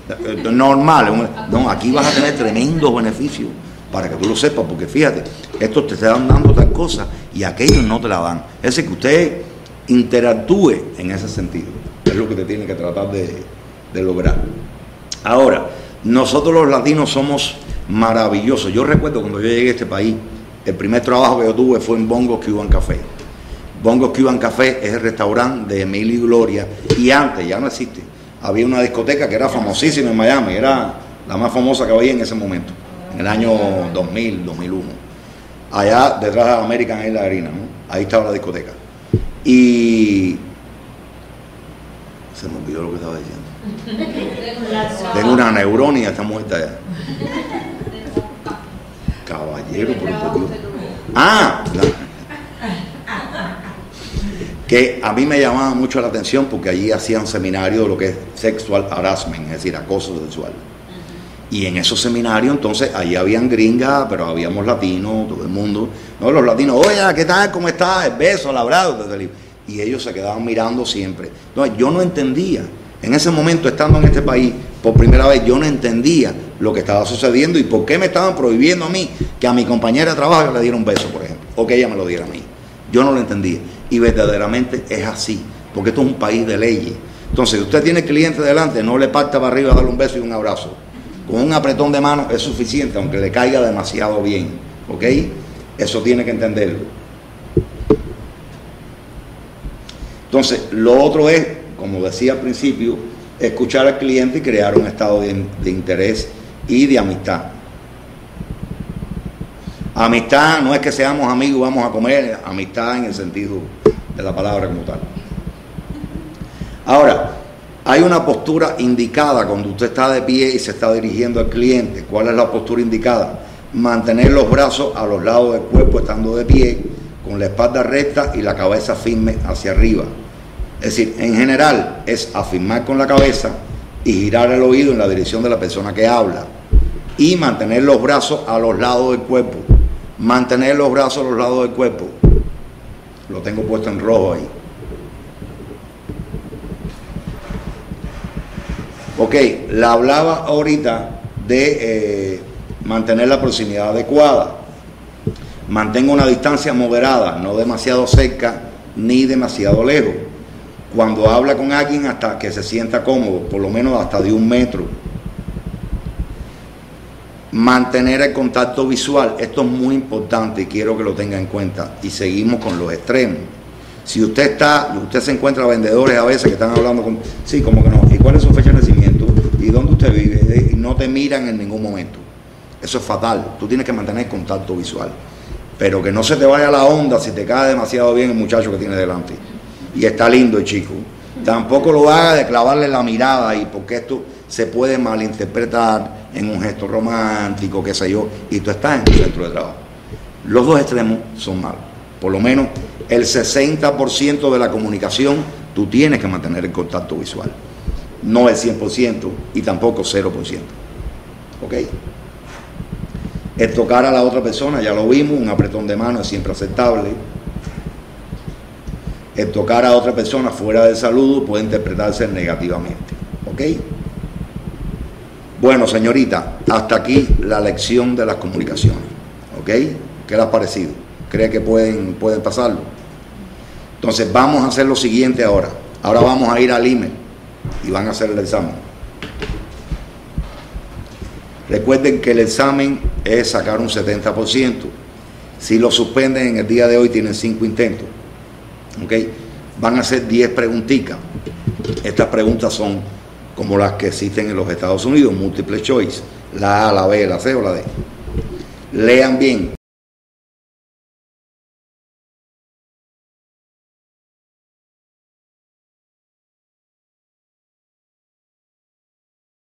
Eh, Normal. un- No, aquí vas a tener tremendos beneficios para que tú lo sepas, porque fíjate, estos te están dando tal cosa y aquellos no te la dan. Es decir, que usted interactúe en ese sentido. Es lo que te tiene que tratar de, lograr. Ahora, nosotros los latinos somos maravillosos. Yo recuerdo cuando yo llegué a este país, el primer trabajo que yo tuve fue en Bongo Cuban Café. Bongo Cuban Café es el restaurante de Emilio y Gloria y antes, ya no existe, había una discoteca que era famosísima en Miami, era la más famosa que había en ese momento, en el año 2000, 2001. Allá detrás de American Airlines Arena, ¿no? ahí estaba la discoteca. Y se me olvidó lo que estaba diciendo. Tengo una neuronía, está muerta ya. Caballero, por Dios. Ah, que a mí me llamaba mucho la atención porque allí hacían seminarios de lo que es sexual harassment, es decir, acoso sexual. Y en esos seminarios, entonces, allí habían gringas, pero habíamos latinos, todo el mundo. No, los latinos, oye, ¿qué tal? ¿Cómo estás? Beso, el abrazo. Y ellos se quedaban mirando siempre. Entonces, yo no entendía. En ese momento, estando en este país, por primera vez, yo no entendía lo que estaba sucediendo y por qué me estaban prohibiendo a mí que a mi compañera de trabajo le diera un beso, por ejemplo, o que ella me lo diera a mí. Yo no lo entendía. Y verdaderamente es así, porque esto es un país de leyes. Entonces, si usted tiene cliente delante, no le parta para arriba darle un beso y un abrazo. Con un apretón de mano es suficiente, aunque le caiga demasiado bien. ¿Ok? Eso tiene que entenderlo. Entonces, lo otro es, como decía al principio, escuchar al cliente y crear un estado de, interés y de amistad. Amistad no es que seamos amigos, vamos a comer, amistad en el sentido de la palabra como tal. Ahora, hay una postura indicada cuando usted está de pie y se está dirigiendo al cliente. ¿Cuál es la postura indicada? Mantener los brazos a los lados del cuerpo estando de pie, con la espalda recta y la cabeza firme hacia arriba. Es decir, en general es afirmar con la cabeza y girar el oído en la dirección de la persona que habla. Y mantener los brazos a los lados del cuerpo. Mantener los brazos a los lados del cuerpo. Lo tengo puesto en rojo ahí. Ok, la hablaba ahorita de eh, mantener la proximidad adecuada. Mantenga una distancia moderada, no demasiado cerca ni demasiado lejos. Cuando habla con alguien hasta que se sienta cómodo, por lo menos hasta de un metro. Mantener el contacto visual, esto es muy importante y quiero que lo tenga en cuenta. Y seguimos con los extremos. Si usted está, usted se encuentra vendedores a veces que están hablando con, sí, como que no, ¿y cuál es su de? ¿Y dónde usted vive? Y no te miran en ningún momento. Eso es fatal. Tú tienes que mantener contacto visual. Pero que no se te vaya la onda si te cae demasiado bien el muchacho que tiene delante. Y está lindo el chico. Tampoco lo haga de clavarle la mirada ahí, porque esto se puede malinterpretar en un gesto romántico, qué sé yo, y tú estás en tu centro de trabajo. Los dos extremos son malos. Por lo menos el 60% de la comunicación tú tienes que mantener el contacto visual. No el 100% y tampoco 0%. ¿Ok? El tocar a la otra persona, ya lo vimos, un apretón de mano es siempre aceptable. El tocar a otra persona fuera del saludo puede interpretarse negativamente. ¿Ok? Bueno, señorita, hasta aquí la lección de las comunicaciones. ¿Ok? ¿Qué le ha parecido? ¿Cree que pueden, pueden pasarlo? Entonces vamos a hacer lo siguiente ahora. Ahora vamos a ir al email y van a hacer el examen. Recuerden que el examen es sacar un 70%. Si lo suspenden en el día de hoy tienen 5 intentos. ¿Ok? Van a hacer 10 preguntitas. Estas preguntas son como las que existen en los Estados Unidos, múltiple choice. La A, la B, la C o la D. Lean bien.